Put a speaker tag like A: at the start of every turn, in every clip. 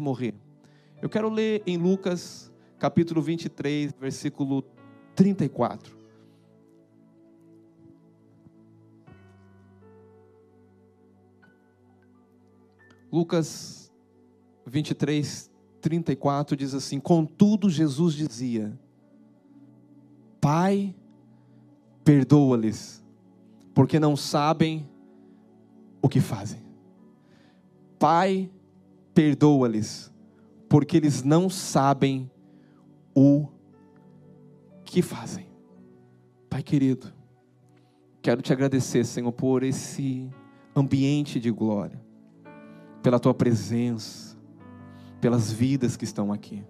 A: morrer. Eu quero ler em Lucas, capítulo 23, versículo 34. Lucas 23, 34 diz assim: Contudo, Jesus dizia: Pai, perdoa-lhes, porque não sabem o que fazem. Pai, perdoa-lhes, porque eles não sabem o que fazem. Pai querido, quero te agradecer, Senhor, por esse ambiente de glória, pela tua presença, pelas vidas que estão aqui.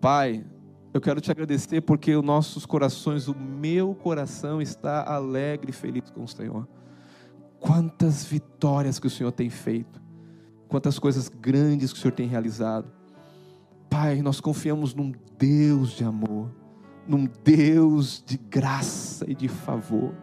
A: Pai, eu quero te agradecer porque os nossos corações, o meu coração está alegre e feliz com o Senhor. Quantas vitórias que o Senhor tem feito quantas coisas grandes que o Senhor tem realizado. Pai, nós confiamos num Deus de amor, num Deus de graça e de favor.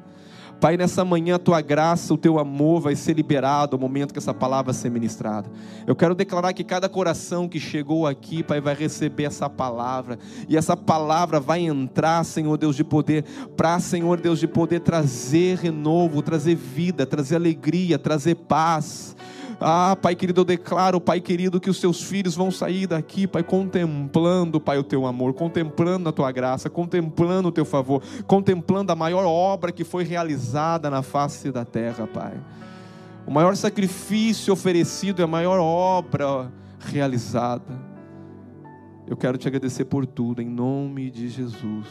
A: Pai, nessa manhã a tua graça, o teu amor vai ser liberado ao momento que essa palavra ser ministrada. Eu quero declarar que cada coração que chegou aqui, Pai, vai receber essa palavra, e essa palavra vai entrar, Senhor Deus de poder, para, Senhor Deus de poder trazer renovo, trazer vida, trazer alegria, trazer paz ah, Pai querido, eu declaro, Pai querido, que os seus filhos vão sair daqui, Pai, contemplando, Pai, o teu amor, contemplando a tua graça, contemplando o teu favor, contemplando a maior obra que foi realizada na face da terra, Pai. O maior sacrifício oferecido é a maior obra realizada. Eu quero te agradecer por tudo, em nome de Jesus.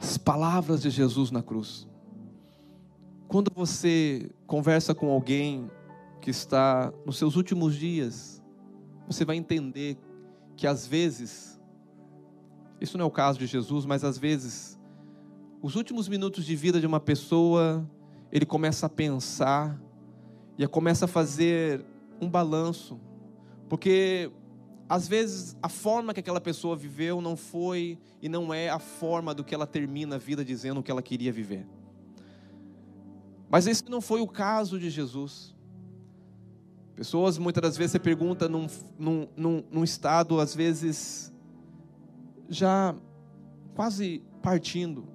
A: As palavras de Jesus na cruz quando você conversa com alguém que está nos seus últimos dias, você vai entender que às vezes, isso não é o caso de Jesus, mas às vezes, os últimos minutos de vida de uma pessoa, ele começa a pensar e começa a fazer um balanço, porque às vezes a forma que aquela pessoa viveu não foi e não é a forma do que ela termina a vida dizendo o que ela queria viver. Mas esse não foi o caso de Jesus. Pessoas, muitas das vezes, você pergunta num, num, num, num estado, às vezes, já quase partindo.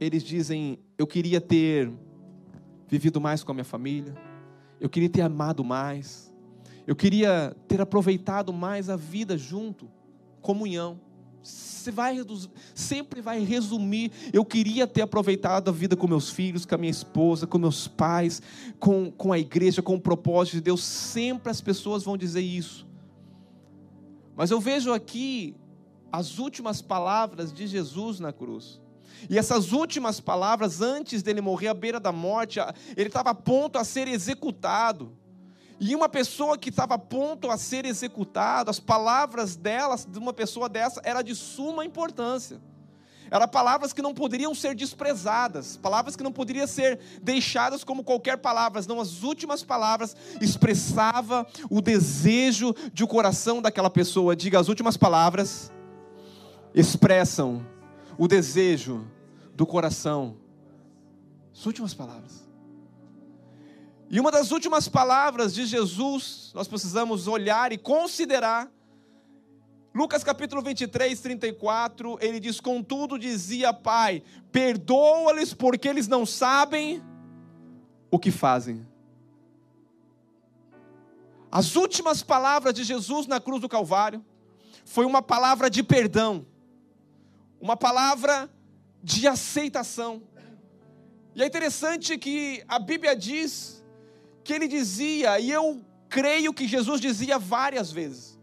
A: Eles dizem: Eu queria ter vivido mais com a minha família, eu queria ter amado mais, eu queria ter aproveitado mais a vida junto, comunhão você vai sempre vai resumir. Eu queria ter aproveitado a vida com meus filhos, com a minha esposa, com meus pais, com, com a igreja, com o propósito de Deus. Sempre as pessoas vão dizer isso. Mas eu vejo aqui as últimas palavras de Jesus na cruz. E essas últimas palavras, antes dele morrer à beira da morte, ele estava a ponto a ser executado. E uma pessoa que estava ponto a ser executada, as palavras delas, de uma pessoa dessa, era de suma importância. Eram palavras que não poderiam ser desprezadas, palavras que não poderiam ser deixadas como qualquer palavra, não as últimas palavras expressava o desejo de o coração daquela pessoa. Diga, as últimas palavras expressam o desejo do coração. As últimas palavras. E uma das últimas palavras de Jesus, nós precisamos olhar e considerar. Lucas capítulo 23, 34, ele diz: Contudo, dizia Pai, perdoa-lhes porque eles não sabem o que fazem. As últimas palavras de Jesus na cruz do Calvário foi uma palavra de perdão, uma palavra de aceitação. E é interessante que a Bíblia diz que ele dizia, e eu creio que Jesus dizia várias vezes.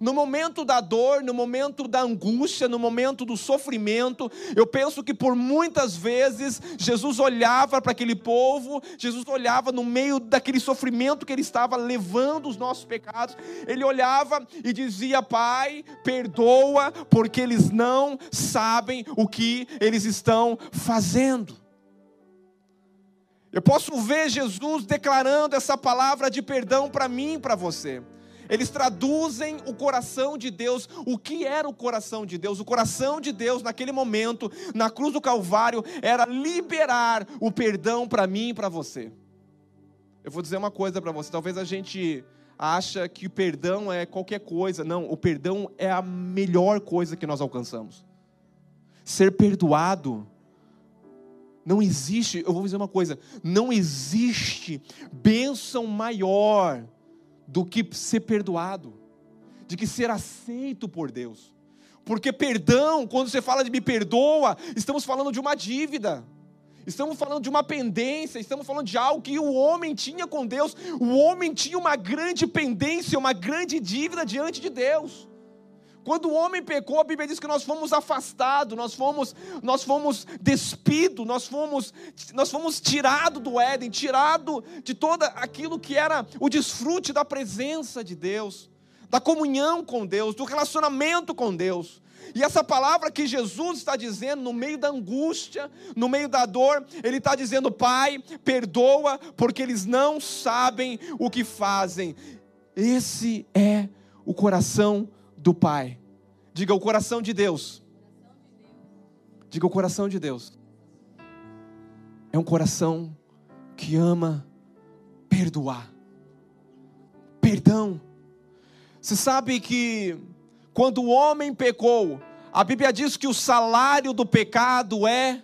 A: No momento da dor, no momento da angústia, no momento do sofrimento, eu penso que por muitas vezes Jesus olhava para aquele povo, Jesus olhava no meio daquele sofrimento que ele estava levando os nossos pecados, ele olhava e dizia: Pai, perdoa, porque eles não sabem o que eles estão fazendo. Eu posso ver Jesus declarando essa palavra de perdão para mim e para você. Eles traduzem o coração de Deus. O que era o coração de Deus? O coração de Deus, naquele momento, na cruz do Calvário, era liberar o perdão para mim e para você. Eu vou dizer uma coisa para você. Talvez a gente acha que o perdão é qualquer coisa. Não, o perdão é a melhor coisa que nós alcançamos. Ser perdoado não existe, eu vou dizer uma coisa, não existe bênção maior do que ser perdoado, de que ser aceito por Deus. Porque perdão, quando você fala de me perdoa, estamos falando de uma dívida. Estamos falando de uma pendência, estamos falando de algo que o homem tinha com Deus. O homem tinha uma grande pendência, uma grande dívida diante de Deus. Quando o homem pecou, a Bíblia diz que nós fomos afastados, nós fomos, nós fomos despidos, nós fomos, nós fomos tirados do Éden, tirado de todo aquilo que era o desfrute da presença de Deus, da comunhão com Deus, do relacionamento com Deus. E essa palavra que Jesus está dizendo no meio da angústia, no meio da dor, Ele está dizendo: Pai, perdoa, porque eles não sabem o que fazem. Esse é o coração do Pai. Diga o coração de Deus. Diga o coração de Deus. É um coração que ama perdoar. Perdão. Você sabe que quando o homem pecou, a Bíblia diz que o salário do pecado é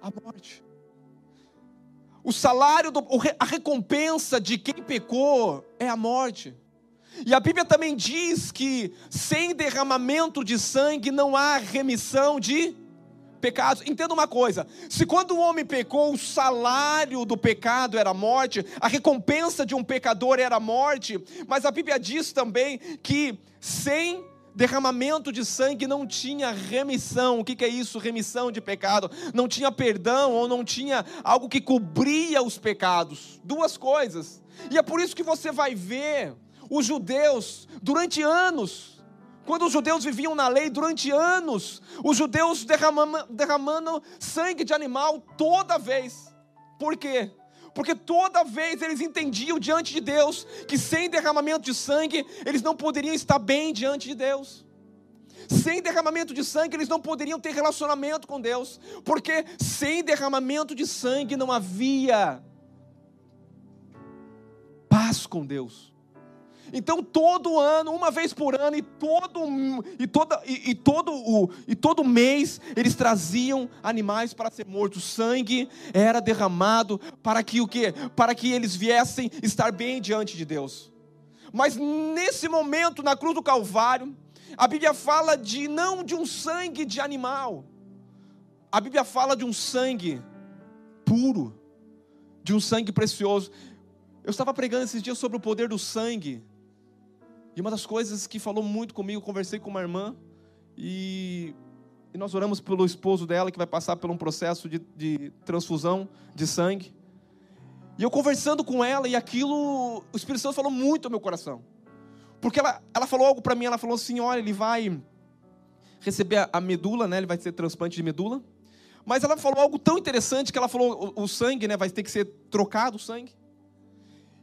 A: a morte. O salário, do, a recompensa de quem pecou é a morte. E a Bíblia também diz que sem derramamento de sangue não há remissão de pecados. Entenda uma coisa: se quando o homem pecou, o salário do pecado era a morte, a recompensa de um pecador era a morte, mas a Bíblia diz também que sem derramamento de sangue não tinha remissão. O que é isso? Remissão de pecado. Não tinha perdão ou não tinha algo que cobria os pecados. Duas coisas. E é por isso que você vai ver os judeus, durante anos, quando os judeus viviam na lei, durante anos, os judeus derramando, derramando sangue de animal toda vez. Por quê? Porque toda vez eles entendiam diante de Deus que sem derramamento de sangue eles não poderiam estar bem diante de Deus. Sem derramamento de sangue eles não poderiam ter relacionamento com Deus, porque sem derramamento de sangue não havia paz com Deus. Então, todo ano, uma vez por ano, e todo, e toda, e, e, todo, o, e todo mês, eles traziam animais para ser mortos. Sangue era derramado para que o quê? Para que eles viessem estar bem diante de Deus. Mas nesse momento, na cruz do Calvário, a Bíblia fala de não de um sangue de animal. A Bíblia fala de um sangue puro, de um sangue precioso. Eu estava pregando esses dias sobre o poder do sangue. E uma das coisas que falou muito comigo, conversei com uma irmã e, e nós oramos pelo esposo dela que vai passar por um processo de, de transfusão de sangue. E eu conversando com ela e aquilo, o Espírito Santo falou muito ao meu coração. Porque ela, ela falou algo para mim, ela falou assim: olha, ele vai receber a, a medula, né? Ele vai ser transplante de medula. Mas ela falou algo tão interessante que ela falou: o, o sangue, né? Vai ter que ser trocado o sangue.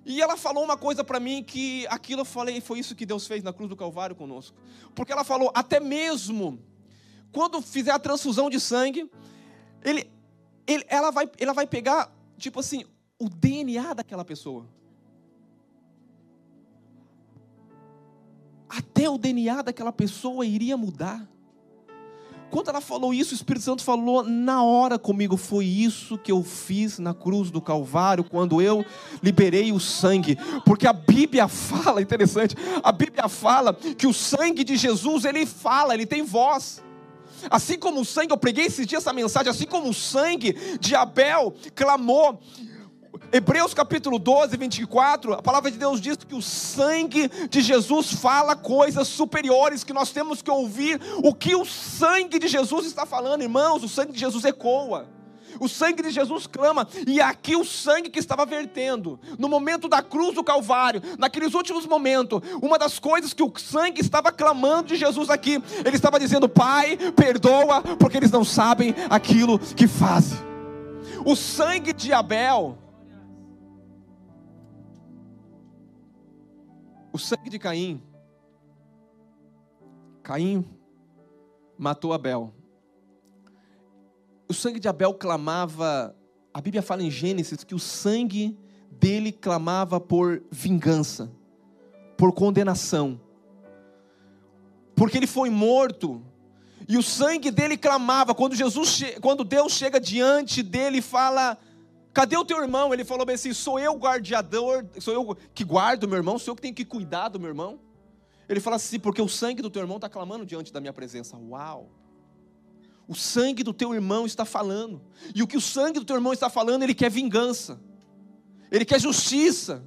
A: E ela falou uma coisa para mim que aquilo eu falei, foi isso que Deus fez na cruz do Calvário conosco. Porque ela falou, até mesmo quando fizer a transfusão de sangue, ele, ele, ela, vai, ela vai pegar, tipo assim, o DNA daquela pessoa. Até o DNA daquela pessoa iria mudar. Quando ela falou isso, o Espírito Santo falou na hora comigo. Foi isso que eu fiz na cruz do Calvário, quando eu liberei o sangue. Porque a Bíblia fala, interessante, a Bíblia fala que o sangue de Jesus, ele fala, ele tem voz. Assim como o sangue, eu preguei esses dias essa mensagem, assim como o sangue de Abel clamou, Hebreus capítulo 12, 24, a palavra de Deus diz que o sangue de Jesus fala coisas superiores, que nós temos que ouvir o que o sangue de Jesus está falando, irmãos. O sangue de Jesus ecoa. O sangue de Jesus clama, e aqui o sangue que estava vertendo, no momento da cruz do Calvário, naqueles últimos momentos, uma das coisas que o sangue estava clamando de Jesus aqui, ele estava dizendo: Pai, perdoa, porque eles não sabem aquilo que fazem. O sangue de Abel, O sangue de Caim. Caim matou Abel. O sangue de Abel clamava. A Bíblia fala em Gênesis que o sangue dele clamava por vingança, por condenação. Porque ele foi morto e o sangue dele clamava. Quando Jesus, quando Deus chega diante dele e fala: Cadê o teu irmão? Ele falou bem assim: Sou eu guardiador, sou eu que guardo meu irmão, sou eu que tenho que cuidar do meu irmão. Ele fala assim: Porque o sangue do teu irmão está clamando diante da minha presença. Uau! O sangue do teu irmão está falando. E o que o sangue do teu irmão está falando, ele quer vingança. Ele quer justiça.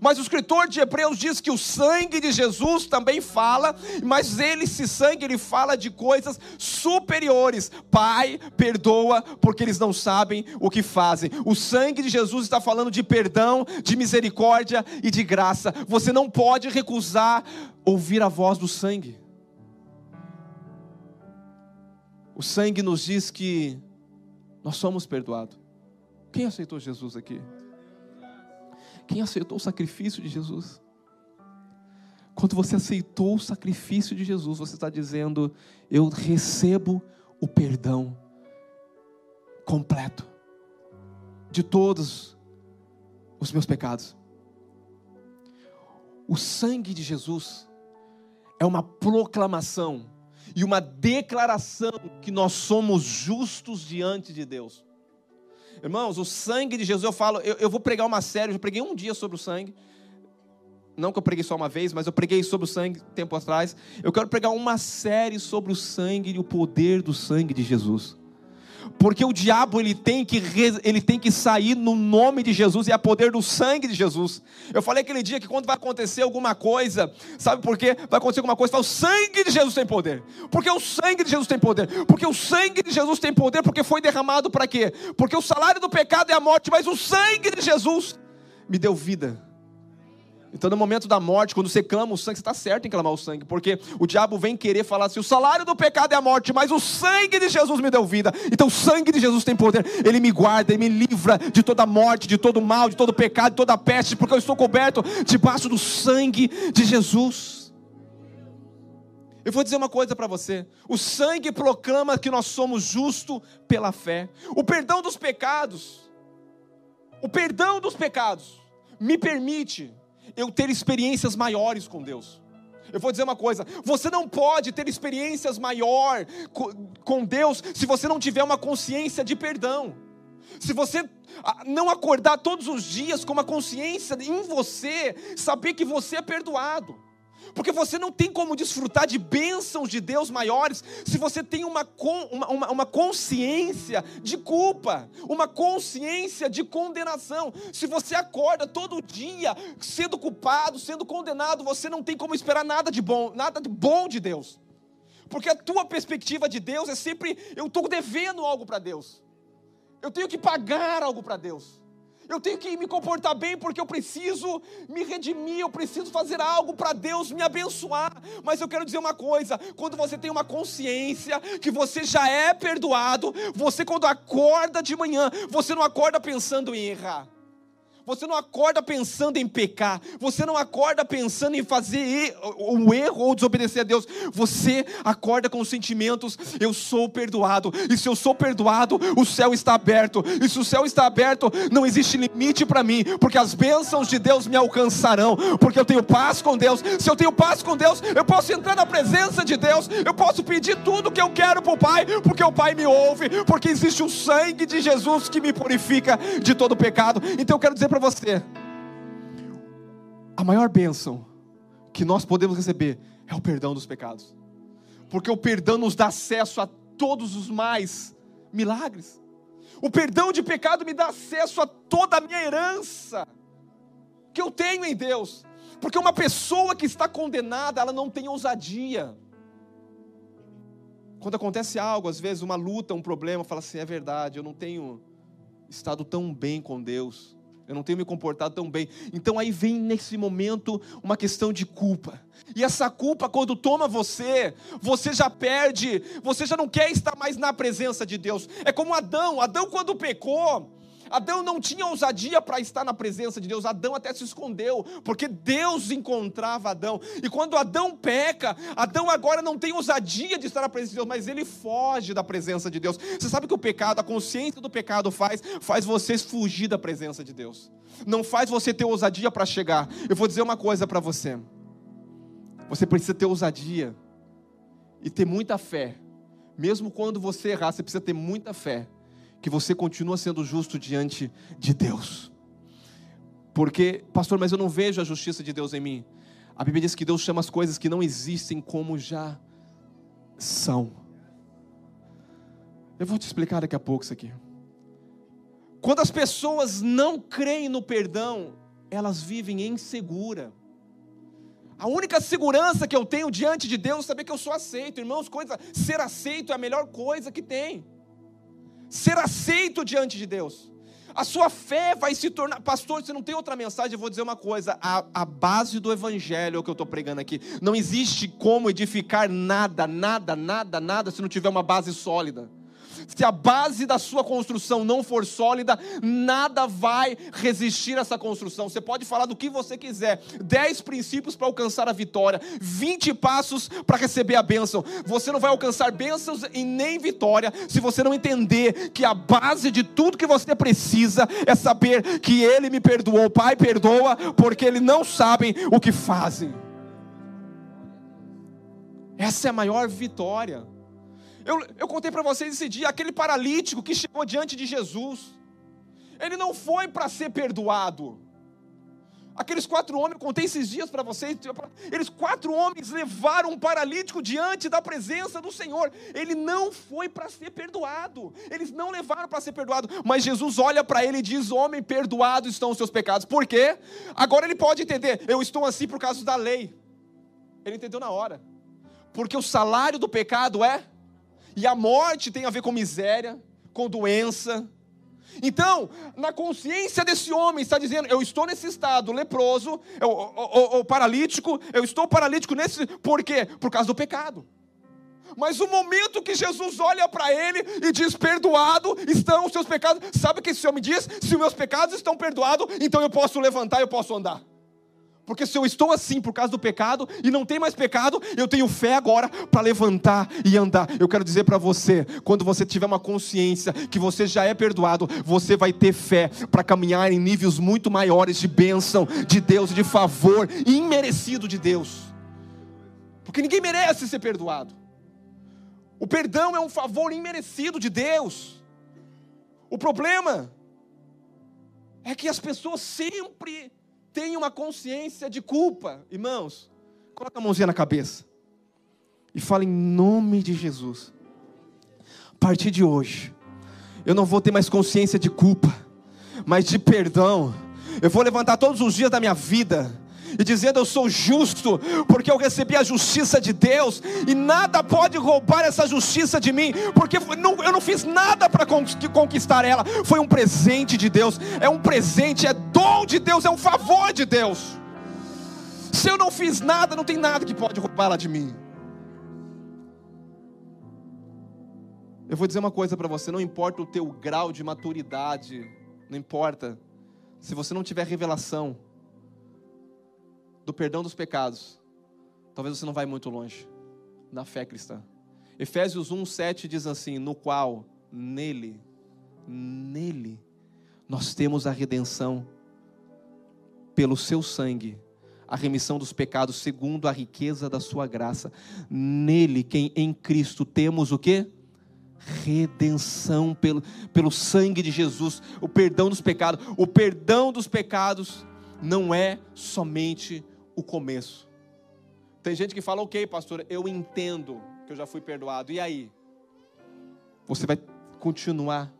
A: Mas o escritor de Hebreus diz que o sangue de Jesus também fala, mas ele, esse sangue, ele fala de coisas superiores. Pai, perdoa, porque eles não sabem o que fazem. O sangue de Jesus está falando de perdão, de misericórdia e de graça. Você não pode recusar ouvir a voz do sangue. O sangue nos diz que nós somos perdoados. Quem aceitou Jesus aqui? Quem aceitou o sacrifício de Jesus? Quando você aceitou o sacrifício de Jesus, você está dizendo: Eu recebo o perdão completo de todos os meus pecados. O sangue de Jesus é uma proclamação e uma declaração que nós somos justos diante de Deus. Irmãos, o sangue de Jesus, eu falo, eu, eu vou pregar uma série, eu já preguei um dia sobre o sangue. Não que eu preguei só uma vez, mas eu preguei sobre o sangue tempo atrás. Eu quero pregar uma série sobre o sangue e o poder do sangue de Jesus porque o diabo ele tem que ele tem que sair no nome de Jesus e a poder do sangue de Jesus. Eu falei aquele dia que quando vai acontecer alguma coisa, sabe por quê? Vai acontecer alguma coisa, fala, o sangue de Jesus tem poder. Porque o sangue de Jesus tem poder. Porque o sangue de Jesus tem poder porque foi derramado para quê? Porque o salário do pecado é a morte, mas o sangue de Jesus me deu vida. Então, no momento da morte, quando você clama o sangue, você está certo em clamar o sangue, porque o diabo vem querer falar assim: o salário do pecado é a morte, mas o sangue de Jesus me deu vida. Então, o sangue de Jesus tem poder, ele me guarda, ele me livra de toda morte, de todo mal, de todo pecado, de toda peste, porque eu estou coberto debaixo do sangue de Jesus. Eu vou dizer uma coisa para você: o sangue proclama que nós somos justos pela fé, o perdão dos pecados, o perdão dos pecados me permite eu ter experiências maiores com Deus. Eu vou dizer uma coisa: você não pode ter experiências maior com Deus se você não tiver uma consciência de perdão. Se você ah, não acordar todos os dias com uma consciência em você, saber que você é perdoado porque você não tem como desfrutar de bênçãos de Deus maiores se você tem uma, uma, uma consciência de culpa, uma consciência de condenação. Se você acorda todo dia sendo culpado, sendo condenado, você não tem como esperar nada de bom, nada de bom de Deus. Porque a tua perspectiva de Deus é sempre eu estou devendo algo para Deus. Eu tenho que pagar algo para Deus. Eu tenho que me comportar bem porque eu preciso me redimir, eu preciso fazer algo para Deus me abençoar. Mas eu quero dizer uma coisa: quando você tem uma consciência que você já é perdoado, você, quando acorda de manhã, você não acorda pensando em errar. Você não acorda pensando em pecar. Você não acorda pensando em fazer um erro ou desobedecer a Deus. Você acorda com os sentimentos: eu sou perdoado. E se eu sou perdoado, o céu está aberto. E se o céu está aberto, não existe limite para mim, porque as bênçãos de Deus me alcançarão. Porque eu tenho paz com Deus. Se eu tenho paz com Deus, eu posso entrar na presença de Deus. Eu posso pedir tudo que eu quero para o Pai, porque o Pai me ouve. Porque existe o sangue de Jesus que me purifica de todo pecado. Então eu quero dizer para para você: a maior bênção que nós podemos receber é o perdão dos pecados, porque o perdão nos dá acesso a todos os mais milagres. O perdão de pecado me dá acesso a toda a minha herança que eu tenho em Deus. Porque uma pessoa que está condenada, ela não tem ousadia. Quando acontece algo, às vezes uma luta, um problema, fala assim: é verdade, eu não tenho estado tão bem com Deus eu não tenho me comportado tão bem. Então aí vem nesse momento uma questão de culpa. E essa culpa, quando toma você, você já perde, você já não quer estar mais na presença de Deus. É como Adão. Adão, quando pecou, Adão não tinha ousadia para estar na presença de Deus. Adão até se escondeu, porque Deus encontrava Adão. E quando Adão peca, Adão agora não tem ousadia de estar na presença de Deus, mas ele foge da presença de Deus. Você sabe que o pecado, a consciência do pecado faz, faz você fugir da presença de Deus. Não faz você ter ousadia para chegar. Eu vou dizer uma coisa para você. Você precisa ter ousadia e ter muita fé. Mesmo quando você errar, você precisa ter muita fé que você continua sendo justo diante de Deus. Porque, pastor, mas eu não vejo a justiça de Deus em mim. A Bíblia diz que Deus chama as coisas que não existem como já são. Eu vou te explicar daqui a pouco isso aqui. Quando as pessoas não creem no perdão, elas vivem insegura. A única segurança que eu tenho diante de Deus é saber que eu sou aceito. Irmãos, coisa, ser aceito é a melhor coisa que tem. Ser aceito diante de Deus. A sua fé vai se tornar. Pastor, você não tem outra mensagem, eu vou dizer uma coisa. A, a base do evangelho é o que eu estou pregando aqui. Não existe como edificar nada, nada, nada, nada, se não tiver uma base sólida se a base da sua construção não for sólida, nada vai resistir a essa construção. Você pode falar do que você quiser, 10 princípios para alcançar a vitória, 20 passos para receber a bênção. Você não vai alcançar bênçãos e nem vitória se você não entender que a base de tudo que você precisa é saber que Ele me perdoou. Pai, perdoa, porque Eles não sabem o que fazem. Essa é a maior vitória. Eu, eu contei para vocês esse dia, aquele paralítico que chegou diante de Jesus. Ele não foi para ser perdoado. Aqueles quatro homens, eu contei esses dias para vocês, eles quatro homens levaram um paralítico diante da presença do Senhor. Ele não foi para ser perdoado. Eles não levaram para ser perdoado, mas Jesus olha para ele e diz: "Homem, perdoado estão os seus pecados". Por quê? Agora ele pode entender, eu estou assim por causa da lei. Ele entendeu na hora. Porque o salário do pecado é e a morte tem a ver com miséria, com doença. Então, na consciência desse homem, está dizendo: Eu estou nesse estado leproso, eu, o, o, paralítico, eu estou paralítico nesse. Por quê? Por causa do pecado. Mas o momento que Jesus olha para ele e diz: Perdoado estão os seus pecados, sabe o que esse homem diz? Se os meus pecados estão perdoados, então eu posso levantar, eu posso andar. Porque se eu estou assim por causa do pecado e não tem mais pecado, eu tenho fé agora para levantar e andar. Eu quero dizer para você, quando você tiver uma consciência que você já é perdoado, você vai ter fé para caminhar em níveis muito maiores de bênção de Deus, de favor imerecido de Deus. Porque ninguém merece ser perdoado. O perdão é um favor imerecido de Deus. O problema é que as pessoas sempre tenha uma consciência de culpa. Irmãos, coloca a mãozinha na cabeça e fala em nome de Jesus. A partir de hoje, eu não vou ter mais consciência de culpa, mas de perdão. Eu vou levantar todos os dias da minha vida e dizendo: Eu sou justo, porque eu recebi a justiça de Deus, e nada pode roubar essa justiça de mim, porque eu não fiz nada para conquistar ela, foi um presente de Deus, é um presente, é dom de Deus, é um favor de Deus. Se eu não fiz nada, não tem nada que pode roubá-la de mim. Eu vou dizer uma coisa para você: não importa o teu grau de maturidade, não importa, se você não tiver revelação, do perdão dos pecados, talvez você não vai muito longe na fé cristã. Efésios 1, 7 diz assim: No qual, nele, nele, nós temos a redenção pelo seu sangue, a remissão dos pecados segundo a riqueza da sua graça. Nele, quem em Cristo temos o que? Redenção pelo, pelo sangue de Jesus, o perdão dos pecados. O perdão dos pecados não é somente o começo. Tem gente que fala, ok, pastor, eu entendo que eu já fui perdoado. E aí? Você vai continuar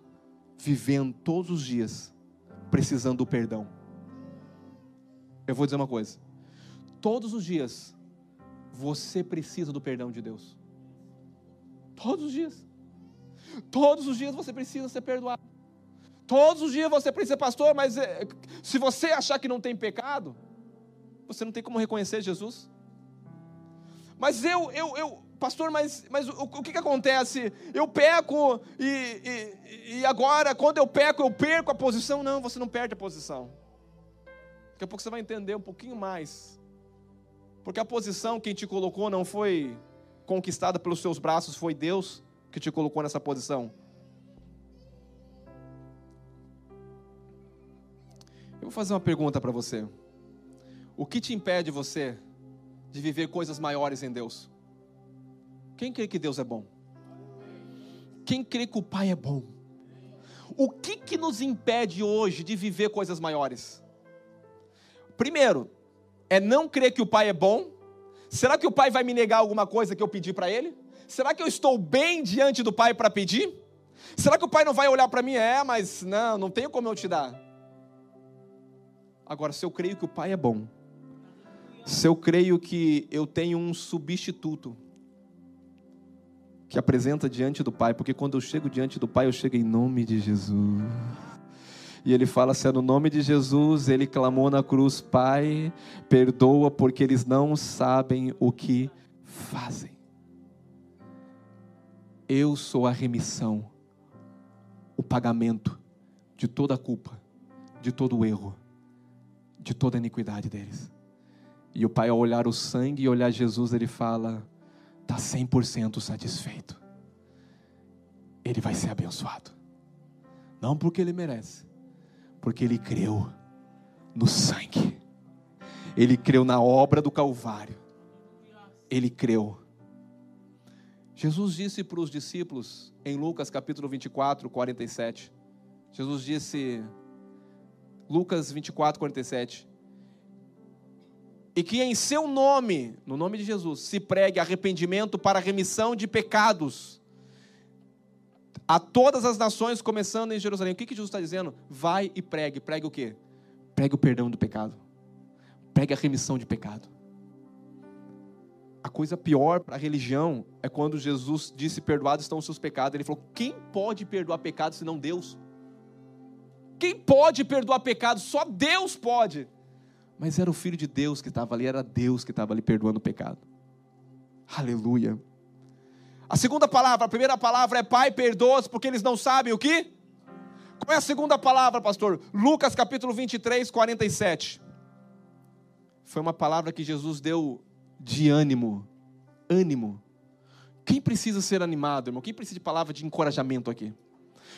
A: vivendo todos os dias precisando do perdão. Eu vou dizer uma coisa. Todos os dias você precisa do perdão de Deus. Todos os dias. Todos os dias você precisa ser perdoado. Todos os dias você precisa, pastor, mas é, se você achar que não tem pecado, você não tem como reconhecer Jesus. Mas eu, eu, eu, pastor, mas, mas o, o que, que acontece? Eu peco e, e, e agora, quando eu peco, eu perco a posição? Não, você não perde a posição. Daqui a pouco você vai entender um pouquinho mais. Porque a posição quem te colocou não foi conquistada pelos seus braços, foi Deus que te colocou nessa posição. Eu vou fazer uma pergunta para você. O que te impede você de viver coisas maiores em Deus? Quem crê que Deus é bom? Quem crê que o Pai é bom? O que que nos impede hoje de viver coisas maiores? Primeiro, é não crer que o Pai é bom. Será que o Pai vai me negar alguma coisa que eu pedi para Ele? Será que eu estou bem diante do Pai para pedir? Será que o Pai não vai olhar para mim? É, mas não, não tenho como eu te dar. Agora, se eu creio que o Pai é bom, se eu creio que eu tenho um substituto que apresenta diante do Pai, porque quando eu chego diante do Pai, eu chego em nome de Jesus. E ele fala assim: no nome de Jesus, ele clamou na cruz: Pai, perdoa, porque eles não sabem o que fazem. Eu sou a remissão, o pagamento de toda a culpa, de todo o erro, de toda a iniquidade deles. E o pai, ao olhar o sangue e olhar Jesus, ele fala: está 100% satisfeito. Ele vai ser abençoado. Não porque ele merece, porque ele creu no sangue. Ele creu na obra do Calvário. Ele creu. Jesus disse para os discípulos em Lucas capítulo 24, 47. Jesus disse, Lucas 24, 47 e que em seu nome, no nome de Jesus, se pregue arrependimento para remissão de pecados a todas as nações, começando em Jerusalém. O que, que Jesus está dizendo? Vai e pregue. Pregue o quê? Pregue o perdão do pecado. Pregue a remissão de pecado. A coisa pior para a religião é quando Jesus disse: Perdoados estão os seus pecados. Ele falou: Quem pode perdoar pecados senão Deus? Quem pode perdoar pecados? Só Deus pode. Mas era o Filho de Deus que estava ali, era Deus que estava ali perdoando o pecado. Aleluia. A segunda palavra, a primeira palavra é Pai, perdoa-os, porque eles não sabem o que? Qual é a segunda palavra, pastor? Lucas capítulo 23, 47. Foi uma palavra que Jesus deu de ânimo. Ânimo. Quem precisa ser animado, irmão? Quem precisa de palavra de encorajamento aqui?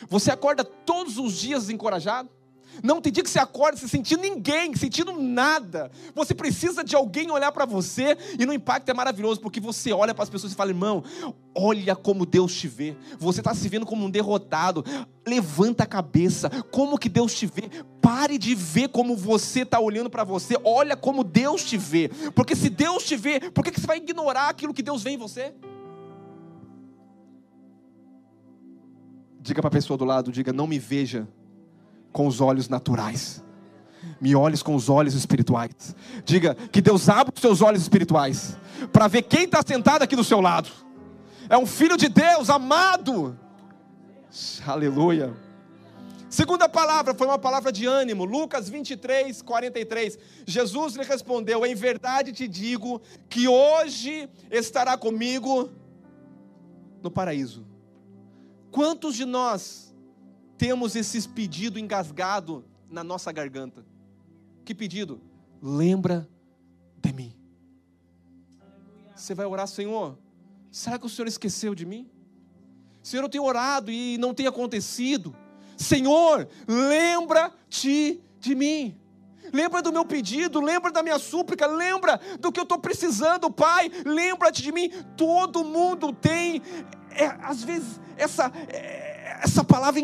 A: Você acorda todos os dias encorajado? Não tem dia que você acorda se sentindo ninguém, sentindo nada. Você precisa de alguém olhar para você e no impacto é maravilhoso, porque você olha para as pessoas e fala, irmão, olha como Deus te vê. Você está se vendo como um derrotado. Levanta a cabeça. Como que Deus te vê? Pare de ver como você está olhando para você. Olha como Deus te vê. Porque se Deus te vê, por que você vai ignorar aquilo que Deus vê em você? Diga para a pessoa do lado, diga, não me veja com os olhos naturais. Me olhes com os olhos espirituais. Diga que Deus abre os seus olhos espirituais para ver quem está sentado aqui do seu lado. É um filho de Deus amado. Aleluia. Segunda palavra foi uma palavra de ânimo, Lucas 23, 43. Jesus lhe respondeu: Em verdade te digo que hoje estará comigo no paraíso. Quantos de nós temos esse pedido engasgado na nossa garganta. Que pedido? Lembra de mim. Você vai orar, Senhor, será que o Senhor esqueceu de mim? Senhor, eu tenho orado e não tem acontecido. Senhor, lembra-te de mim. Lembra do meu pedido, lembra da minha súplica, lembra do que eu estou precisando, Pai. Lembra-te de mim. Todo mundo tem, é, às vezes, essa. É, essa palavra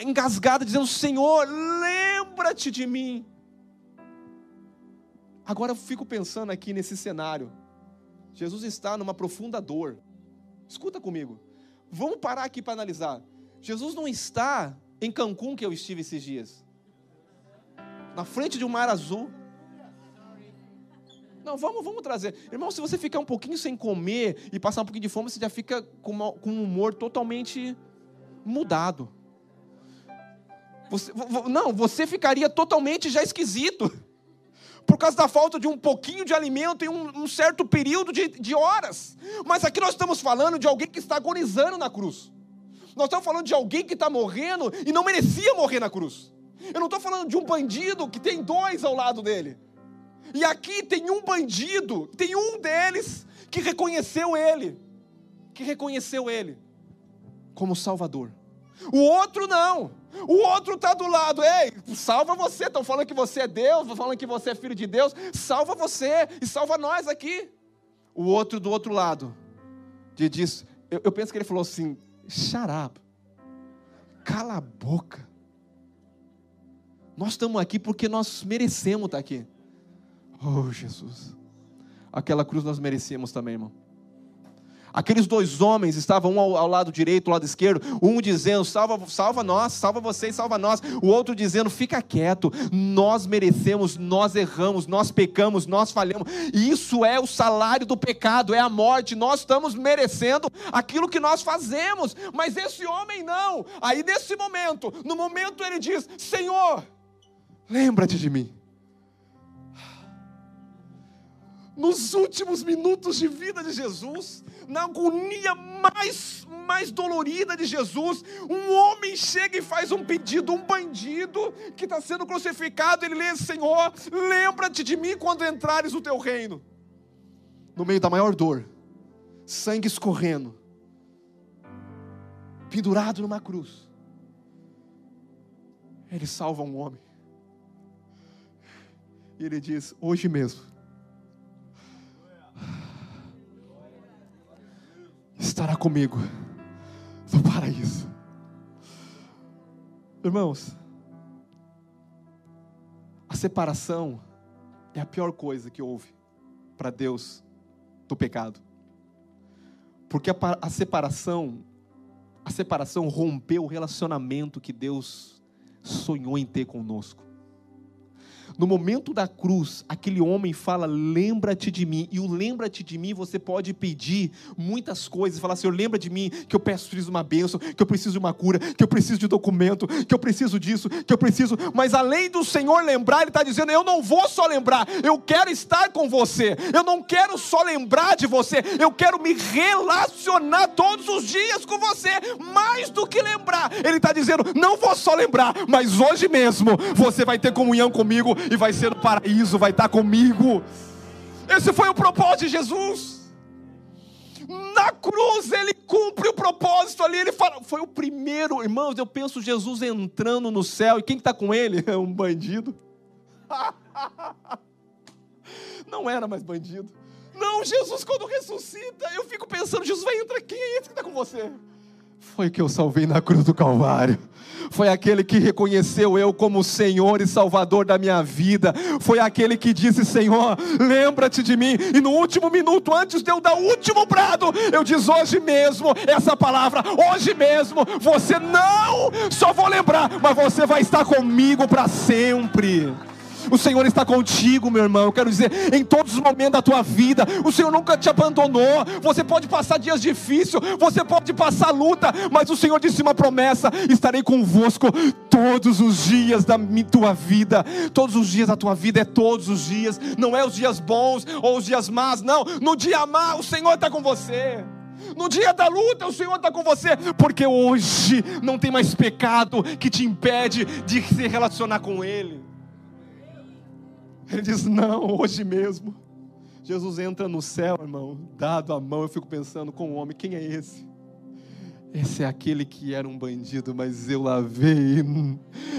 A: engasgada, dizendo: Senhor, lembra-te de mim. Agora eu fico pensando aqui nesse cenário. Jesus está numa profunda dor. Escuta comigo. Vamos parar aqui para analisar. Jesus não está em Cancún que eu estive esses dias. Na frente de um mar azul. Não, vamos, vamos trazer. Irmão, se você ficar um pouquinho sem comer e passar um pouquinho de fome, você já fica com, um humor totalmente mudado. Você, não, você ficaria totalmente já esquisito. por causa da falta de um pouquinho de alimento em um, um certo período de, de horas. Mas aqui nós estamos falando de alguém que está agonizando na cruz. Nós estamos falando de alguém que está morrendo e não merecia morrer na cruz. Eu não estou falando de um bandido que tem dois ao lado dele. E aqui tem um bandido, tem um deles que reconheceu ele, que reconheceu ele como Salvador. O outro não. O outro está do lado, ei, salva você. Estão falando que você é Deus, estão falando que você é filho de Deus. Salva você e salva nós aqui. O outro do outro lado diz, eu, eu penso que ele falou assim: Xarab, cala a boca. Nós estamos aqui porque nós merecemos estar aqui. Oh, Jesus. Aquela cruz nós merecemos também, irmão. Aqueles dois homens estavam um ao, ao, lado direito, ao lado esquerdo, um dizendo: salva, salva nós, salva vocês, salva nós. O outro dizendo: fica quieto, nós merecemos, nós erramos, nós pecamos, nós falhamos. Isso é o salário do pecado, é a morte. Nós estamos merecendo aquilo que nós fazemos, mas esse homem não. Aí nesse momento, no momento ele diz: Senhor, lembra-te de mim. nos últimos minutos de vida de Jesus, na agonia mais, mais dolorida de Jesus, um homem chega e faz um pedido, um bandido que está sendo crucificado, ele lê: Senhor, lembra-te de mim quando entrares no teu reino. No meio da maior dor, sangue escorrendo, pendurado numa cruz, ele salva um homem. E ele diz: Hoje mesmo, estará comigo no paraíso. Irmãos, a separação é a pior coisa que houve para Deus do pecado. Porque a, a, separação, a separação rompeu o relacionamento que Deus sonhou em ter conosco. No momento da cruz, aquele homem fala: Lembra-te de mim. E o lembra-te de mim, você pode pedir muitas coisas. Falar: Senhor, lembra de mim que eu peço de uma bênção, que eu preciso de uma cura, que eu preciso de documento, que eu preciso disso, que eu preciso. Mas além do Senhor lembrar, Ele está dizendo: Eu não vou só lembrar, eu quero estar com você. Eu não quero só lembrar de você, eu quero me relacionar todos os dias com você. Mais do que lembrar, Ele está dizendo: Não vou só lembrar, mas hoje mesmo você vai ter comunhão comigo e vai ser no paraíso, vai estar comigo. Esse foi o propósito de Jesus. Na cruz ele cumpre o propósito ali. Ele fala, foi o primeiro, irmãos. Eu penso Jesus entrando no céu e quem está com ele é um bandido. Não era mais bandido. Não, Jesus quando ressuscita, eu fico pensando, Jesus vai entrar, quem é esse que está com você? Foi que eu salvei na cruz do Calvário. Foi aquele que reconheceu eu como Senhor e Salvador da minha vida, foi aquele que disse: Senhor, lembra-te de mim, e no último minuto, antes de eu dar o último brado, eu disse: hoje mesmo, essa palavra, hoje mesmo, você não só vou lembrar, mas você vai estar comigo para sempre. O Senhor está contigo, meu irmão. Eu quero dizer, em todos os momentos da tua vida, o Senhor nunca te abandonou. Você pode passar dias difíceis, você pode passar luta, mas o Senhor disse uma promessa: estarei convosco todos os dias da tua vida. Todos os dias da tua vida é todos os dias, não é os dias bons ou os dias más, não. No dia má, o Senhor está com você. No dia da luta, o Senhor está com você, porque hoje não tem mais pecado que te impede de se relacionar com Ele. Ele diz: Não, hoje mesmo. Jesus entra no céu, irmão, dado a mão. Eu fico pensando com o homem: quem é esse? Esse é aquele que era um bandido, mas eu lavei,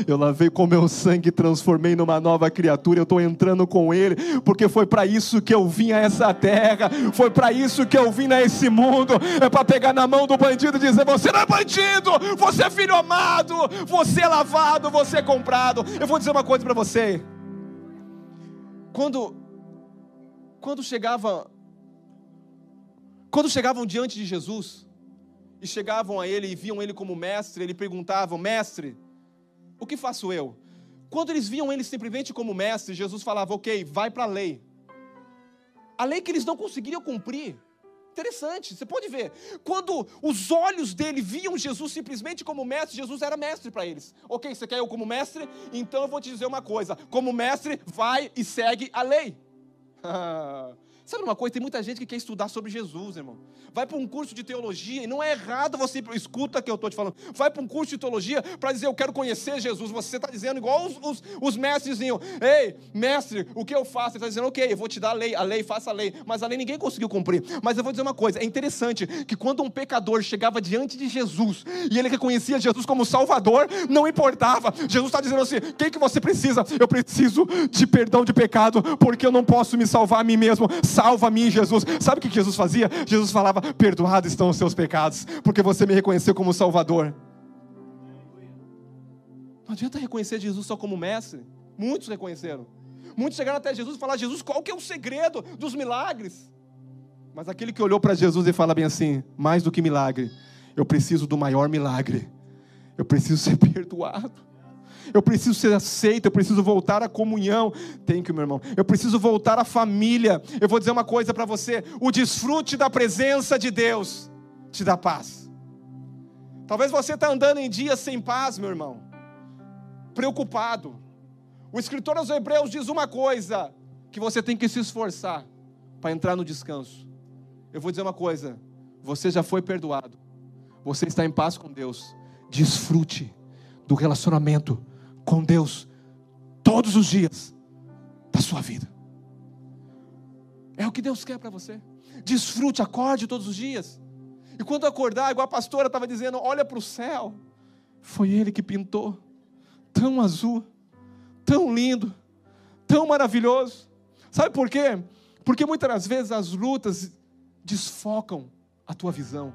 A: eu lavei com meu sangue, transformei numa nova criatura. Eu estou entrando com Ele, porque foi para isso que eu vim a essa terra, foi para isso que eu vim a esse mundo. É para pegar na mão do bandido e dizer: Você não é bandido, você é filho amado, você é lavado, você é comprado. Eu vou dizer uma coisa para você. Quando quando chegava quando chegavam diante de Jesus e chegavam a ele e viam ele como mestre, ele perguntavam: "Mestre, o que faço eu?" Quando eles viam ele simplesmente como mestre, Jesus falava: "OK, vai para a lei." A lei que eles não conseguiriam cumprir. Interessante, você pode ver. Quando os olhos dele viam Jesus simplesmente como mestre, Jesus era mestre para eles. Ok, você quer eu como mestre? Então eu vou te dizer uma coisa: como mestre, vai e segue a lei. Sabe uma coisa? Tem muita gente que quer estudar sobre Jesus, irmão. Vai para um curso de teologia, e não é errado você, escuta que eu estou te falando, vai para um curso de teologia para dizer eu quero conhecer Jesus. Você está dizendo igual os, os, os mestrezinhos, ei, mestre, o que eu faço? Ele está dizendo, ok, eu vou te dar a lei, a lei, faça a lei. Mas a lei ninguém conseguiu cumprir. Mas eu vou dizer uma coisa, é interessante que quando um pecador chegava diante de Jesus e ele reconhecia Jesus como Salvador, não importava. Jesus está dizendo assim: o que, que você precisa? Eu preciso de perdão de pecado, porque eu não posso me salvar a mim mesmo salva-me, Jesus. Sabe o que Jesus fazia? Jesus falava: Perdoados estão os seus pecados, porque você me reconheceu como Salvador. Não adianta reconhecer Jesus só como mestre. Muitos reconheceram. Muitos chegaram até Jesus e falaram: Jesus, qual que é o segredo dos milagres? Mas aquele que olhou para Jesus e fala bem assim: mais do que milagre, eu preciso do maior milagre. Eu preciso ser perdoado eu preciso ser aceito, eu preciso voltar à comunhão. Tem que, meu irmão, eu preciso voltar à família. Eu vou dizer uma coisa para você: o desfrute da presença de Deus te dá paz. Talvez você está andando em dias sem paz, meu irmão, preocupado. O escritor aos Hebreus diz uma coisa: que você tem que se esforçar para entrar no descanso. Eu vou dizer uma coisa: você já foi perdoado, você está em paz com Deus. Desfrute do relacionamento com Deus todos os dias da sua vida. É o que Deus quer para você. Desfrute, acorde todos os dias. E quando acordar, igual a pastora estava dizendo, olha para o céu. Foi Ele que pintou. Tão azul, tão lindo, tão maravilhoso. Sabe por quê? Porque muitas vezes as lutas desfocam a tua visão.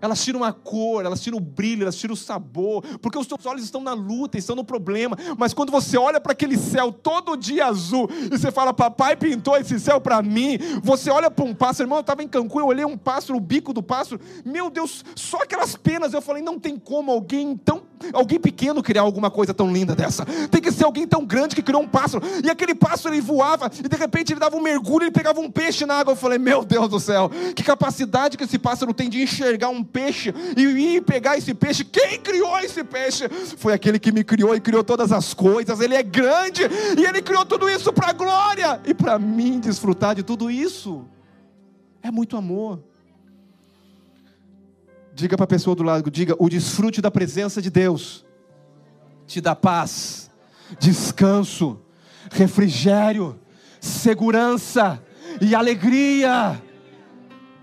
A: Elas tiram a cor, elas tiram o brilho, elas tiram o sabor, porque os teus olhos estão na luta, estão no problema. Mas quando você olha para aquele céu todo dia azul e você fala, papai pintou esse céu para mim, você olha para um pássaro, irmão, eu estava em Cancún, eu olhei um pássaro, o bico do pássaro, meu Deus, só aquelas penas, eu falei, não tem como alguém tão, alguém pequeno criar alguma coisa tão linda dessa. Tem que ser alguém tão grande que criou um pássaro. E aquele pássaro ele voava e de repente ele dava um mergulho, ele pegava um peixe na água. Eu falei, meu Deus do céu, que capacidade que esse pássaro tem de enxergar um peixe e ir pegar esse peixe. Quem criou esse peixe? Foi aquele que me criou e criou todas as coisas. Ele é grande e ele criou tudo isso para glória e para mim desfrutar de tudo isso. É muito amor. Diga para a pessoa do lado, diga, o desfrute da presença de Deus te dá paz, descanso, refrigério, segurança e alegria.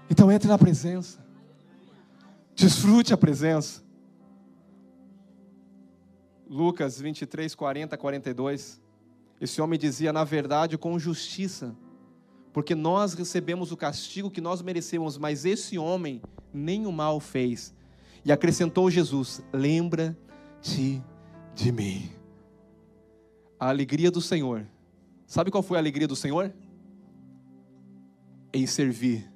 A: Então entre na presença. Desfrute a presença. Lucas 23, 40, 42. Esse homem dizia, na verdade, com justiça, porque nós recebemos o castigo que nós merecemos, mas esse homem nem o mal fez. E acrescentou Jesus: Lembra-te de mim. A alegria do Senhor. Sabe qual foi a alegria do Senhor? Em servir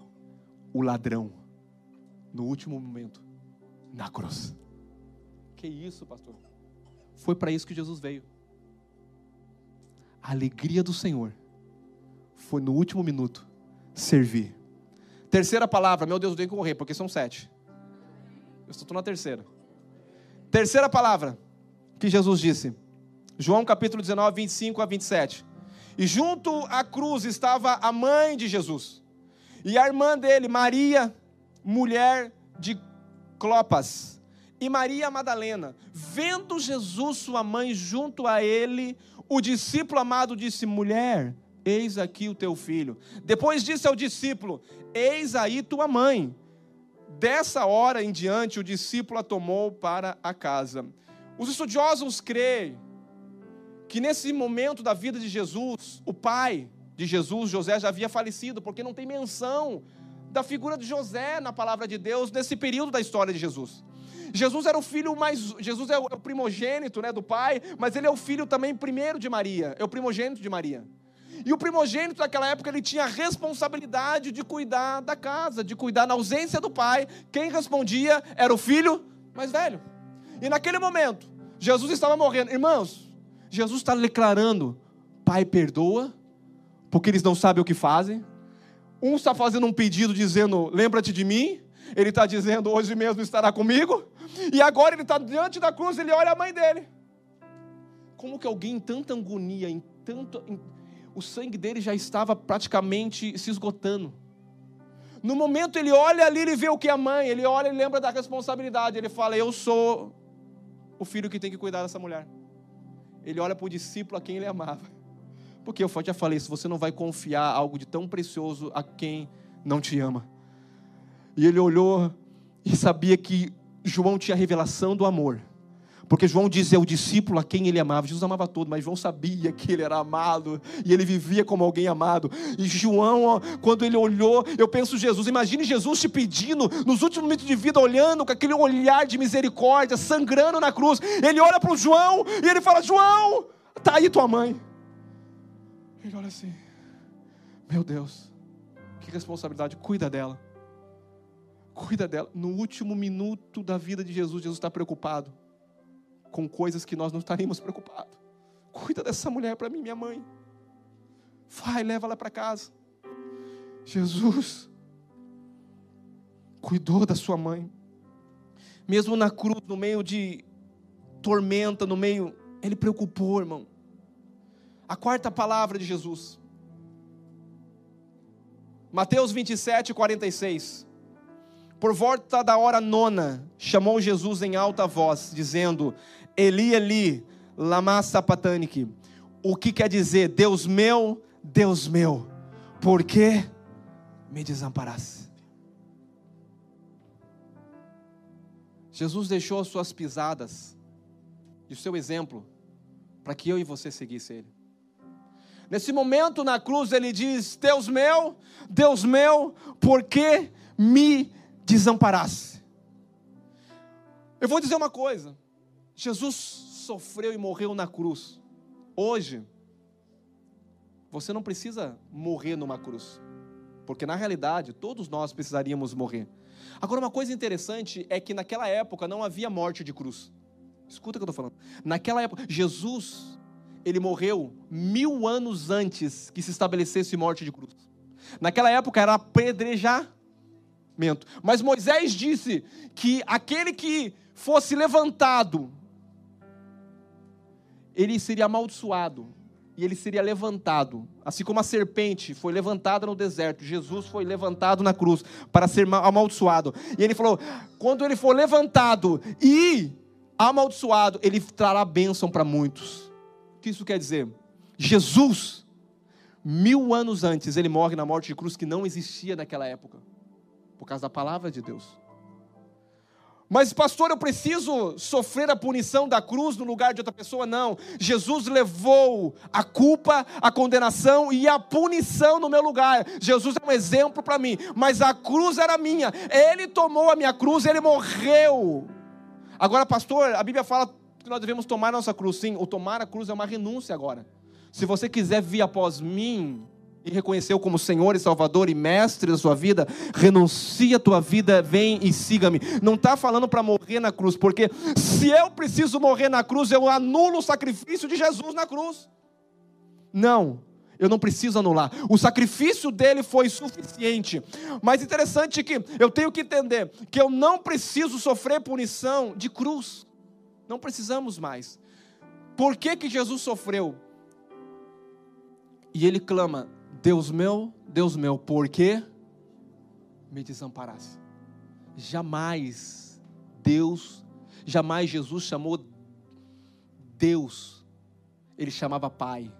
A: o ladrão no último momento, na cruz. Que isso, pastor? Foi para isso que Jesus veio. A alegria do Senhor foi no último minuto servir. Terceira palavra, meu Deus, eu tenho que correr, porque são sete. Eu estou na terceira. Terceira palavra que Jesus disse. João capítulo 19, 25 a 27. E junto à cruz estava a mãe de Jesus. E a irmã dele, Maria, mulher de Clopas, e Maria Madalena, vendo Jesus, sua mãe, junto a ele, o discípulo amado disse: Mulher, eis aqui o teu filho. Depois disse ao discípulo: Eis aí tua mãe. Dessa hora em diante, o discípulo a tomou para a casa. Os estudiosos creem que nesse momento da vida de Jesus, o pai de Jesus, José, já havia falecido, porque não tem menção da figura de José na palavra de Deus nesse período da história de Jesus. Jesus era o filho mais. Jesus é o primogênito né, do pai, mas ele é o filho também primeiro de Maria, é o primogênito de Maria. E o primogênito naquela época ele tinha a responsabilidade de cuidar da casa, de cuidar na ausência do pai. Quem respondia era o filho mais velho. E naquele momento, Jesus estava morrendo. Irmãos, Jesus está declarando: Pai, perdoa, porque eles não sabem o que fazem. Um está fazendo um pedido dizendo: Lembra-te de mim. Ele está dizendo: Hoje mesmo estará comigo. E agora ele está diante da cruz, ele olha a mãe dele. Como que alguém em tanta agonia, em tanto. Em... O sangue dele já estava praticamente se esgotando. No momento ele olha ali, ele vê o que é a mãe, ele olha e lembra da responsabilidade. Ele fala: Eu sou o filho que tem que cuidar dessa mulher. Ele olha para o discípulo a quem ele amava. Porque eu já falei: se você não vai confiar algo de tão precioso a quem não te ama. E ele olhou e sabia que João tinha a revelação do amor. Porque João dizia o discípulo a quem ele amava. Jesus amava todo, mas João sabia que ele era amado e ele vivia como alguém amado. E João, quando ele olhou, eu penso Jesus, imagine Jesus te pedindo nos últimos momentos de vida, olhando com aquele olhar de misericórdia, sangrando na cruz. Ele olha para o João e ele fala: João, tá aí tua mãe. Ele olha assim: Meu Deus, que responsabilidade, cuida dela. Cuida dela. No último minuto da vida de Jesus, Jesus está preocupado com coisas que nós não estaríamos preocupados. Cuida dessa mulher para mim, minha mãe. Vai, leva ela para casa. Jesus cuidou da sua mãe. Mesmo na cruz, no meio de tormenta, no meio, ele preocupou, irmão. A quarta palavra de Jesus. Mateus 27, 46. Por volta da hora nona, chamou Jesus em alta voz, dizendo: Eli, Eli, lama sapataniki. O que quer dizer? Deus meu, Deus meu, por que me desamparaste? Jesus deixou as suas pisadas e o seu exemplo para que eu e você seguisse ele. Nesse momento na cruz ele diz: Deus meu, Deus meu, por que me desamparaste? Eu vou dizer uma coisa. Jesus sofreu e morreu na cruz. Hoje, você não precisa morrer numa cruz, porque na realidade todos nós precisaríamos morrer. Agora, uma coisa interessante é que naquela época não havia morte de cruz. Escuta o que eu estou falando. Naquela época, Jesus, ele morreu mil anos antes que se estabelecesse morte de cruz. Naquela época era apedrejamento. Mas Moisés disse que aquele que fosse levantado ele seria amaldiçoado e ele seria levantado. Assim como a serpente foi levantada no deserto, Jesus foi levantado na cruz para ser amaldiçoado. E ele falou: quando ele for levantado e amaldiçoado, ele trará bênção para muitos. O que isso quer dizer? Jesus, mil anos antes, ele morre na morte de cruz que não existia naquela época, por causa da palavra de Deus. Mas, pastor, eu preciso sofrer a punição da cruz no lugar de outra pessoa? Não. Jesus levou a culpa, a condenação e a punição no meu lugar. Jesus é um exemplo para mim, mas a cruz era minha. Ele tomou a minha cruz, ele morreu. Agora, pastor, a Bíblia fala que nós devemos tomar nossa cruz. Sim, o tomar a cruz é uma renúncia agora. Se você quiser vir após mim, e reconheceu como Senhor e Salvador e Mestre da sua vida, renuncia a tua vida, vem e siga-me. Não está falando para morrer na cruz, porque se eu preciso morrer na cruz, eu anulo o sacrifício de Jesus na cruz. Não, eu não preciso anular. O sacrifício dele foi suficiente. Mas interessante que eu tenho que entender que eu não preciso sofrer punição de cruz. Não precisamos mais. Por que, que Jesus sofreu? E ele clama: Deus meu, Deus meu, por que me desamparasse? Jamais Deus, jamais Jesus chamou Deus, ele chamava Pai.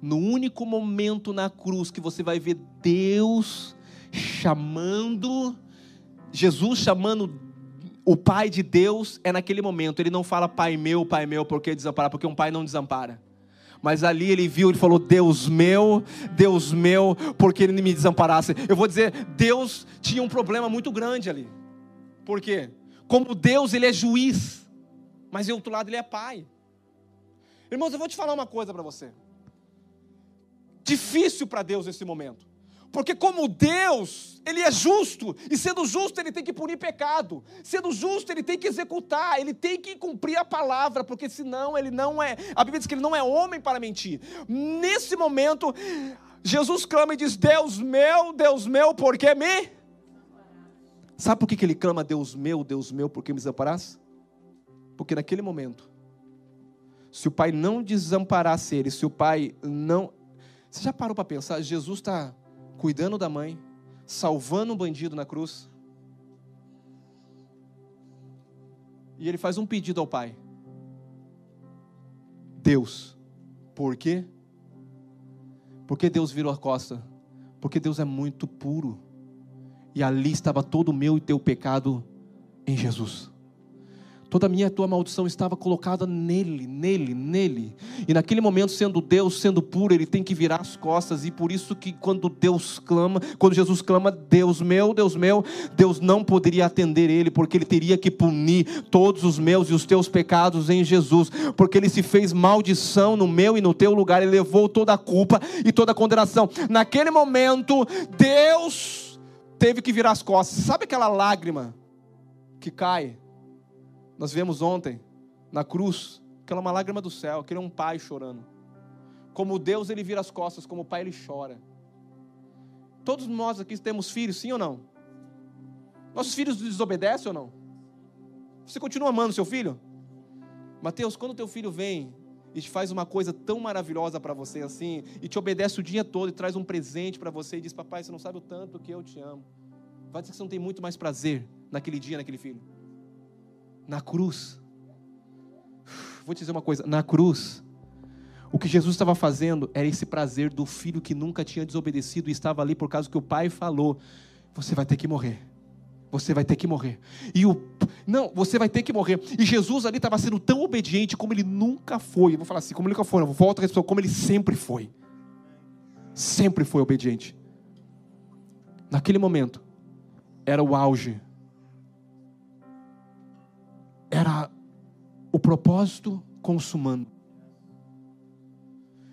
A: No único momento na cruz que você vai ver Deus chamando, Jesus chamando o Pai de Deus, é naquele momento. Ele não fala Pai meu, Pai meu, porque desamparar, porque um pai não desampara mas ali ele viu, ele falou: Deus meu, Deus meu, porque ele me desamparasse. Eu vou dizer, Deus tinha um problema muito grande ali. Por quê? Como Deus, ele é juiz, mas em outro lado, ele é pai. Irmãos, eu vou te falar uma coisa para você. Difícil para Deus esse momento. Porque como Deus, ele é justo, e sendo justo, ele tem que punir pecado. Sendo justo, ele tem que executar, ele tem que cumprir a palavra, porque senão ele não é, a Bíblia diz que ele não é homem para mentir. Nesse momento, Jesus clama e diz: Deus meu, Deus meu, por que me? Sabe por que, ele clama, Deus meu, Deus meu, por que me desamparaste? Porque naquele momento, se o pai não desamparasse ele, se o pai não. Você já parou para pensar? Jesus está cuidando da mãe, salvando um bandido na cruz. E ele faz um pedido ao pai: Deus, por quê? Porque Deus virou a costa? Porque Deus é muito puro. E ali estava todo o meu e teu pecado em Jesus. Toda a minha tua maldição estava colocada nele, nele, nele. E naquele momento, sendo Deus, sendo puro, ele tem que virar as costas. E por isso que quando Deus clama, quando Jesus clama, Deus meu, Deus meu, Deus não poderia atender ele, porque ele teria que punir todos os meus e os teus pecados em Jesus, porque ele se fez maldição no meu e no teu lugar, ele levou toda a culpa e toda a condenação. Naquele momento, Deus teve que virar as costas. Sabe aquela lágrima que cai? Nós vemos ontem, na cruz, que ela é uma lágrima do céu, que ele é um pai chorando. Como Deus, ele vira as costas, como o pai, ele chora. Todos nós aqui temos filhos, sim ou não? Nossos filhos desobedecem ou não? Você continua amando seu filho? Mateus, quando teu filho vem e te faz uma coisa tão maravilhosa para você assim, e te obedece o dia todo e traz um presente para você e diz: Papai, você não sabe o tanto que eu te amo. Vai dizer que você não tem muito mais prazer naquele dia, naquele filho na cruz. Vou te dizer uma coisa: na cruz, o que Jesus estava fazendo era esse prazer do filho que nunca tinha desobedecido e estava ali por causa que o pai falou: Você vai ter que morrer. Você vai ter que morrer. E o não, você vai ter que morrer. E Jesus ali estava sendo tão obediente como ele nunca foi. Eu vou falar assim, como ele nunca foi, não, volta a pessoa, como ele sempre foi. Sempre foi obediente. Naquele momento, era o auge era o propósito consumando.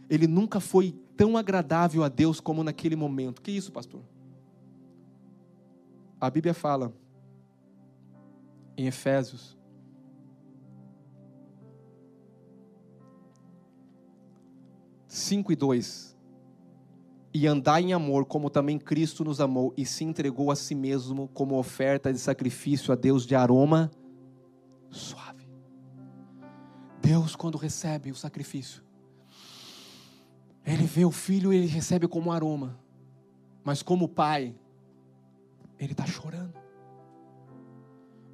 A: Ele nunca foi tão agradável a Deus como naquele momento. Que isso, pastor? A Bíblia fala em Efésios cinco e dois e andar em amor, como também Cristo nos amou e se entregou a si mesmo como oferta de sacrifício a Deus de aroma suave. Deus, quando recebe o sacrifício, Ele vê o filho e ele recebe como aroma, mas como pai, Ele está chorando.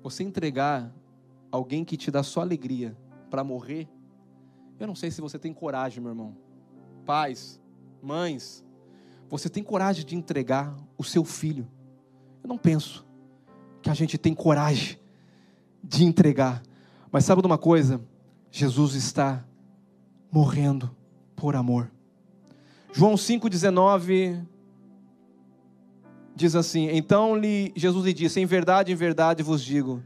A: Você entregar alguém que te dá só alegria para morrer, eu não sei se você tem coragem, meu irmão. Pais, mães, você tem coragem de entregar o seu filho? Eu não penso que a gente tem coragem de entregar. Mas sabe de uma coisa? Jesus está morrendo por amor. João 5,19 diz assim: Então lhe, Jesus lhe disse: Em verdade, em verdade vos digo,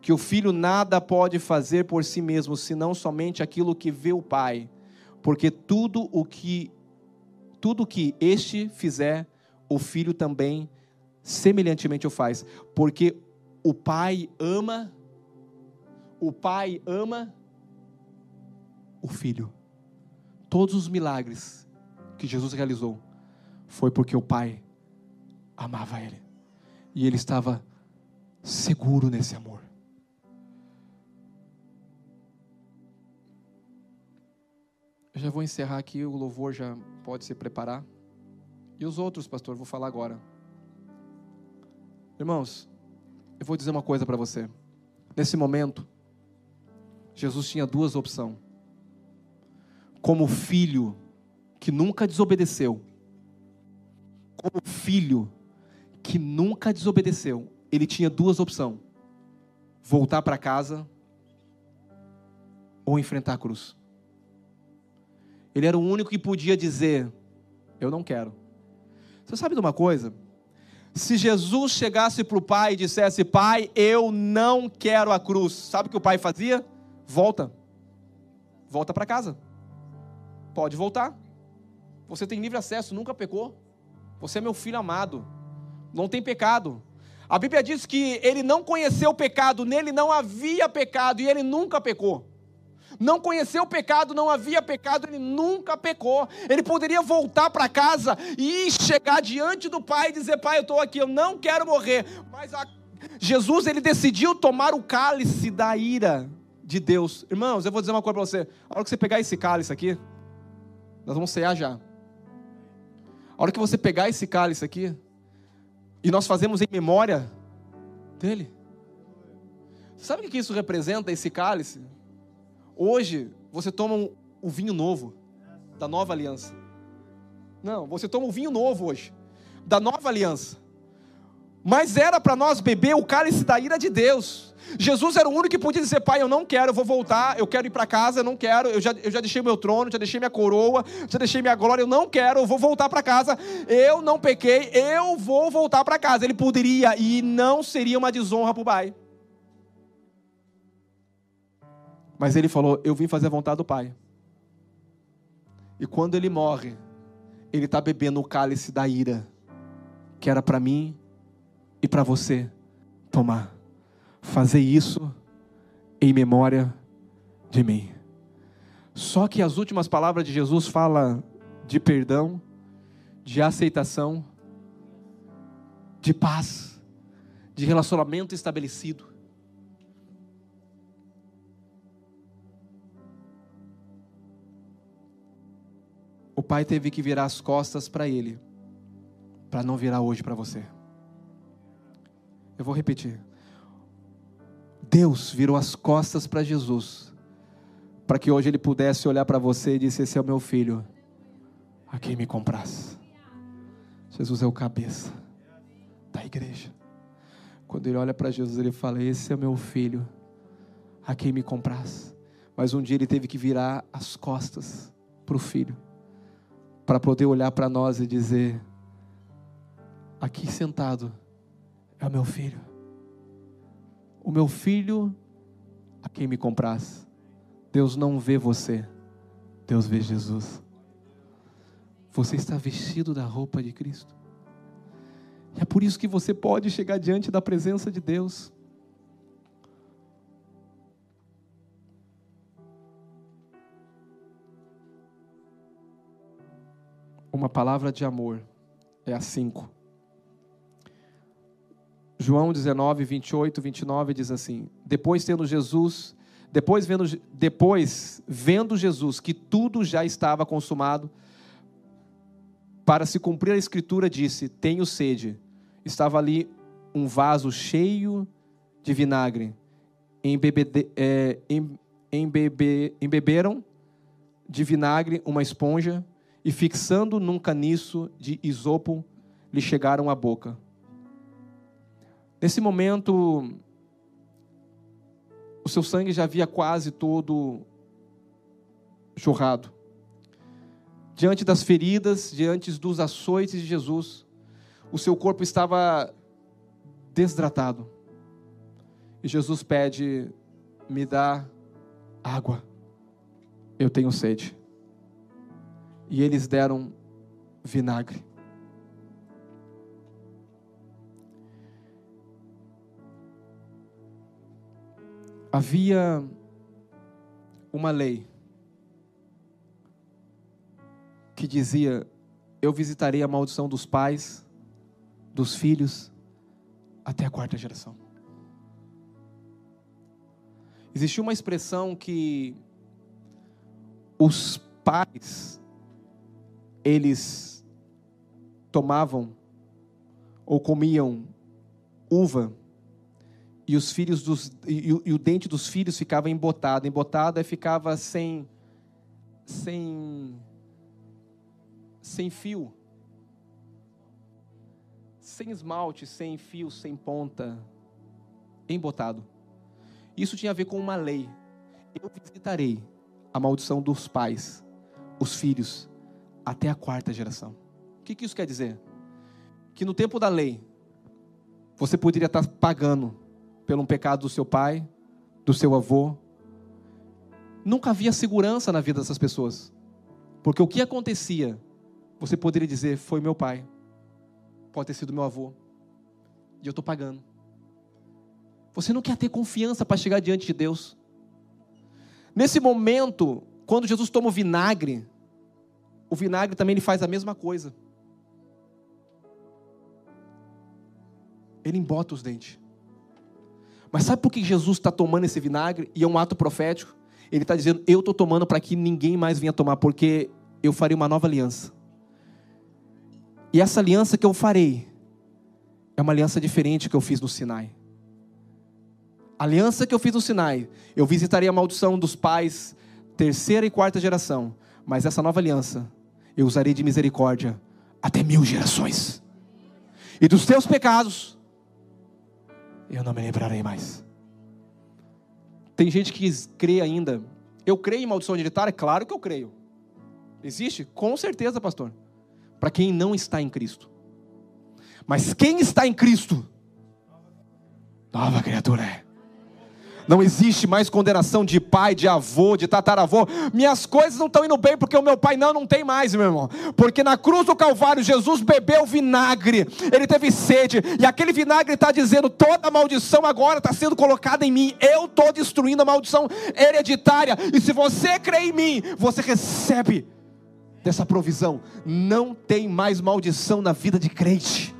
A: que o filho nada pode fazer por si mesmo, senão somente aquilo que vê o Pai, porque tudo o que tudo que este fizer, o filho também semelhantemente o faz, porque o Pai ama o pai ama o filho. Todos os milagres que Jesus realizou foi porque o pai amava ele. E ele estava seguro nesse amor. Eu já vou encerrar aqui, o louvor já pode se preparar. E os outros, pastor, vou falar agora. Irmãos, eu vou dizer uma coisa para você. Nesse momento, Jesus tinha duas opções. Como filho que nunca desobedeceu, como filho que nunca desobedeceu, ele tinha duas opções: voltar para casa ou enfrentar a cruz. Ele era o único que podia dizer: Eu não quero. Você sabe de uma coisa? Se Jesus chegasse para o pai e dissesse: Pai, eu não quero a cruz, sabe o que o pai fazia? Volta. Volta para casa. Pode voltar. Você tem livre acesso, nunca pecou. Você é meu filho amado. Não tem pecado. A Bíblia diz que ele não conheceu o pecado, nele não havia pecado e ele nunca pecou.
B: não conheceu o pecado, não havia pecado, ele nunca pecou. Ele poderia voltar para casa e chegar diante do Pai e dizer: Pai, eu estou aqui, eu não quero morrer. Mas a... Jesus, ele decidiu tomar o cálice da ira de Deus. Irmãos, eu vou dizer uma coisa para você: a hora que você pegar esse cálice aqui, nós vamos cear já. A hora que você pegar esse cálice aqui, e nós fazemos em memória dele. Sabe o que isso representa, esse cálice? Hoje, você toma um, o vinho novo, da nova aliança. Não, você toma o vinho novo hoje, da nova aliança. Mas era para nós beber o cálice da ira de Deus. Jesus era o único que podia dizer: Pai, eu não quero, eu vou voltar, eu quero ir para casa, eu não quero, eu já, eu já deixei meu trono, já deixei minha coroa, já deixei minha glória, eu não quero, eu vou voltar para casa, eu não pequei, eu vou voltar para casa. Ele poderia e não seria uma desonra para o Pai. Mas ele falou: Eu vim fazer a vontade do Pai. E quando ele morre, ele está bebendo o cálice da ira, que era para mim e para você tomar. Fazer isso em memória de mim. Só que as últimas palavras de Jesus falam de perdão, de aceitação, de paz, de relacionamento estabelecido. o pai teve que virar as costas para ele, para não virar hoje para você. Eu vou repetir. Deus virou as costas para Jesus, para que hoje ele pudesse olhar para você e disse: Esse é o meu filho, a quem me compras. Jesus é o cabeça da igreja. Quando ele olha para Jesus, ele fala: Esse é o meu filho, a quem me compras. Mas um dia ele teve que virar as costas para o filho para poder olhar para nós e dizer: aqui sentado é o meu filho, o meu filho a quem me compras. Deus não vê você, Deus vê Jesus. Você está vestido da roupa de Cristo. E é por isso que você pode chegar diante da presença de Deus uma palavra de amor. É a 5. João 19, 28, 29 diz assim: Depois tendo Jesus, depois vendo, depois vendo Jesus que tudo já estava consumado, para se cumprir a escritura, disse: Tenho sede. Estava ali um vaso cheio de vinagre. Embebede, é, embebe, embeberam de vinagre uma esponja e fixando num caniço de isopo, lhe chegaram à boca. Nesse momento, o seu sangue já havia quase todo jorrado. Diante das feridas, diante dos açoites de Jesus, o seu corpo estava desidratado. E Jesus pede: me dá água, eu tenho sede e eles deram vinagre. Havia uma lei que dizia: Eu visitarei a maldição dos pais, dos filhos, até a quarta geração. Existia uma expressão que os pais eles tomavam ou comiam uva e os filhos dos e, e, o dente dos filhos ficava embotado, embotado e ficava sem sem sem fio, sem esmalte, sem fio, sem ponta, embotado. Isso tinha a ver com uma lei. Eu visitarei a maldição dos pais, os filhos até a quarta geração. O que, que isso quer dizer? Que no tempo da lei, você poderia estar pagando pelo pecado do seu pai, do seu avô. Nunca havia segurança na vida dessas pessoas. Porque o que acontecia, você poderia dizer, foi meu pai, pode ter sido meu avô, e eu estou pagando. Você não quer ter confiança para chegar diante de Deus. Nesse momento, quando Jesus toma o vinagre, o vinagre também ele faz a mesma coisa. Ele embota os dentes. Mas sabe por que Jesus está tomando esse vinagre? E é um ato profético. Ele está dizendo: Eu estou tomando para que ninguém mais venha tomar, porque eu farei uma nova aliança. E essa aliança que eu farei é uma aliança diferente que eu fiz no Sinai. A aliança que eu fiz no Sinai, eu visitarei a maldição dos pais, terceira e quarta geração. Mas essa nova aliança, eu usarei de misericórdia até mil gerações. E dos teus pecados, eu não me lembrarei mais. Tem gente que crê ainda. Eu creio em maldição hereditária? Claro que eu creio. Existe? Com certeza, pastor. Para quem não está em Cristo. Mas quem está em Cristo? Nova criatura é. Não existe mais condenação de pai, de avô, de tataravô. Minhas coisas não estão indo bem porque o meu pai não, não tem mais, meu irmão. Porque na cruz do Calvário Jesus bebeu vinagre. Ele teve sede e aquele vinagre está dizendo toda maldição agora está sendo colocada em mim. Eu estou destruindo a maldição hereditária. E se você crê em mim, você recebe dessa provisão. Não tem mais maldição na vida de crente.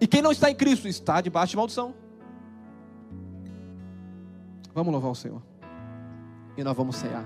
B: E quem não está em Cristo está debaixo de maldição. Vamos louvar o Senhor. E nós vamos cear.